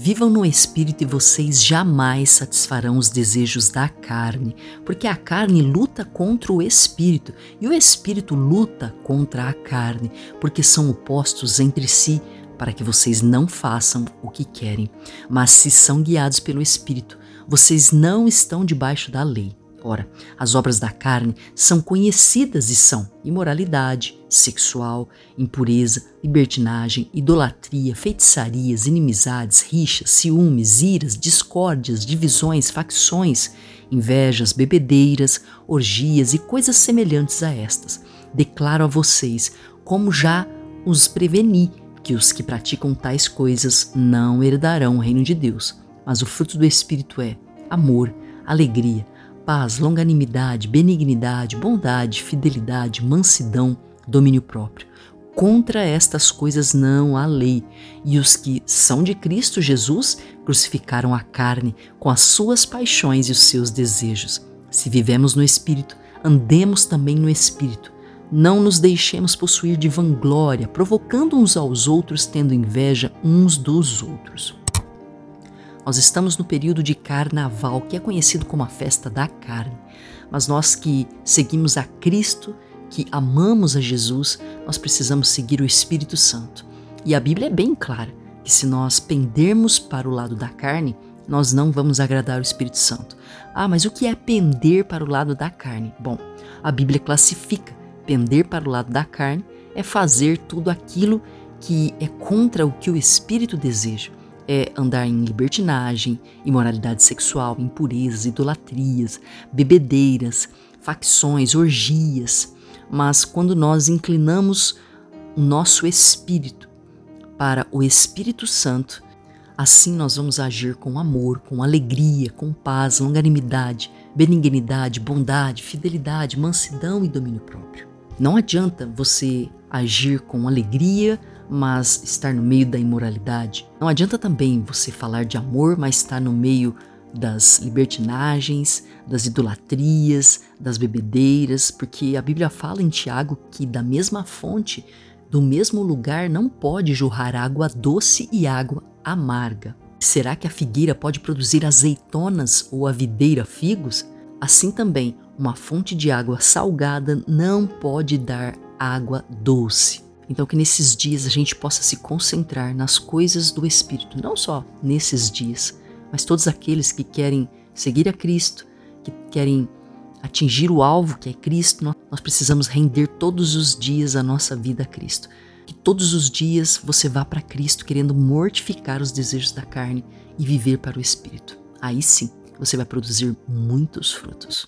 Vivam no espírito e vocês jamais satisfarão os desejos da carne, porque a carne luta contra o espírito e o espírito luta contra a carne, porque são opostos entre si, para que vocês não façam o que querem. Mas se são guiados pelo espírito, vocês não estão debaixo da lei. Ora, as obras da carne são conhecidas e são imoralidade sexual, impureza, libertinagem, idolatria, feitiçarias, inimizades, rixas, ciúmes, iras, discórdias, divisões, facções, invejas, bebedeiras, orgias e coisas semelhantes a estas. Declaro a vocês, como já os preveni, que os que praticam tais coisas não herdarão o reino de Deus. Mas o fruto do Espírito é amor, alegria, paz, longanimidade, benignidade, bondade, fidelidade, mansidão, domínio próprio. Contra estas coisas não há lei, e os que são de Cristo Jesus crucificaram a carne com as suas paixões e os seus desejos. Se vivemos no Espírito, andemos também no Espírito. Não nos deixemos possuir de vanglória, provocando uns aos outros, tendo inveja uns dos outros. Nós estamos no período de carnaval, que é conhecido como a festa da carne. Mas nós que seguimos a Cristo, que amamos a Jesus, nós precisamos seguir o Espírito Santo. E a Bíblia é bem clara que se nós pendermos para o lado da carne, nós não vamos agradar o Espírito Santo. Ah, mas o que é pender para o lado da carne? Bom, a Bíblia classifica pender para o lado da carne é fazer tudo aquilo que é contra o que o Espírito deseja é andar em libertinagem, imoralidade sexual, impurezas, idolatrias, bebedeiras, facções, orgias. Mas quando nós inclinamos o nosso espírito para o Espírito Santo, assim nós vamos agir com amor, com alegria, com paz, longanimidade, benignidade, bondade, fidelidade, mansidão e domínio próprio. Não adianta você agir com alegria, mas estar no meio da imoralidade. Não adianta também você falar de amor, mas estar no meio das libertinagens, das idolatrias, das bebedeiras, porque a Bíblia fala em Tiago que da mesma fonte, do mesmo lugar, não pode jorrar água doce e água amarga. Será que a figueira pode produzir azeitonas ou a videira figos? Assim também, uma fonte de água salgada não pode dar água doce. Então, que nesses dias a gente possa se concentrar nas coisas do Espírito, não só nesses dias, mas todos aqueles que querem seguir a Cristo, que querem atingir o alvo que é Cristo, nós precisamos render todos os dias a nossa vida a Cristo. Que todos os dias você vá para Cristo querendo mortificar os desejos da carne e viver para o Espírito. Aí sim você vai produzir muitos frutos.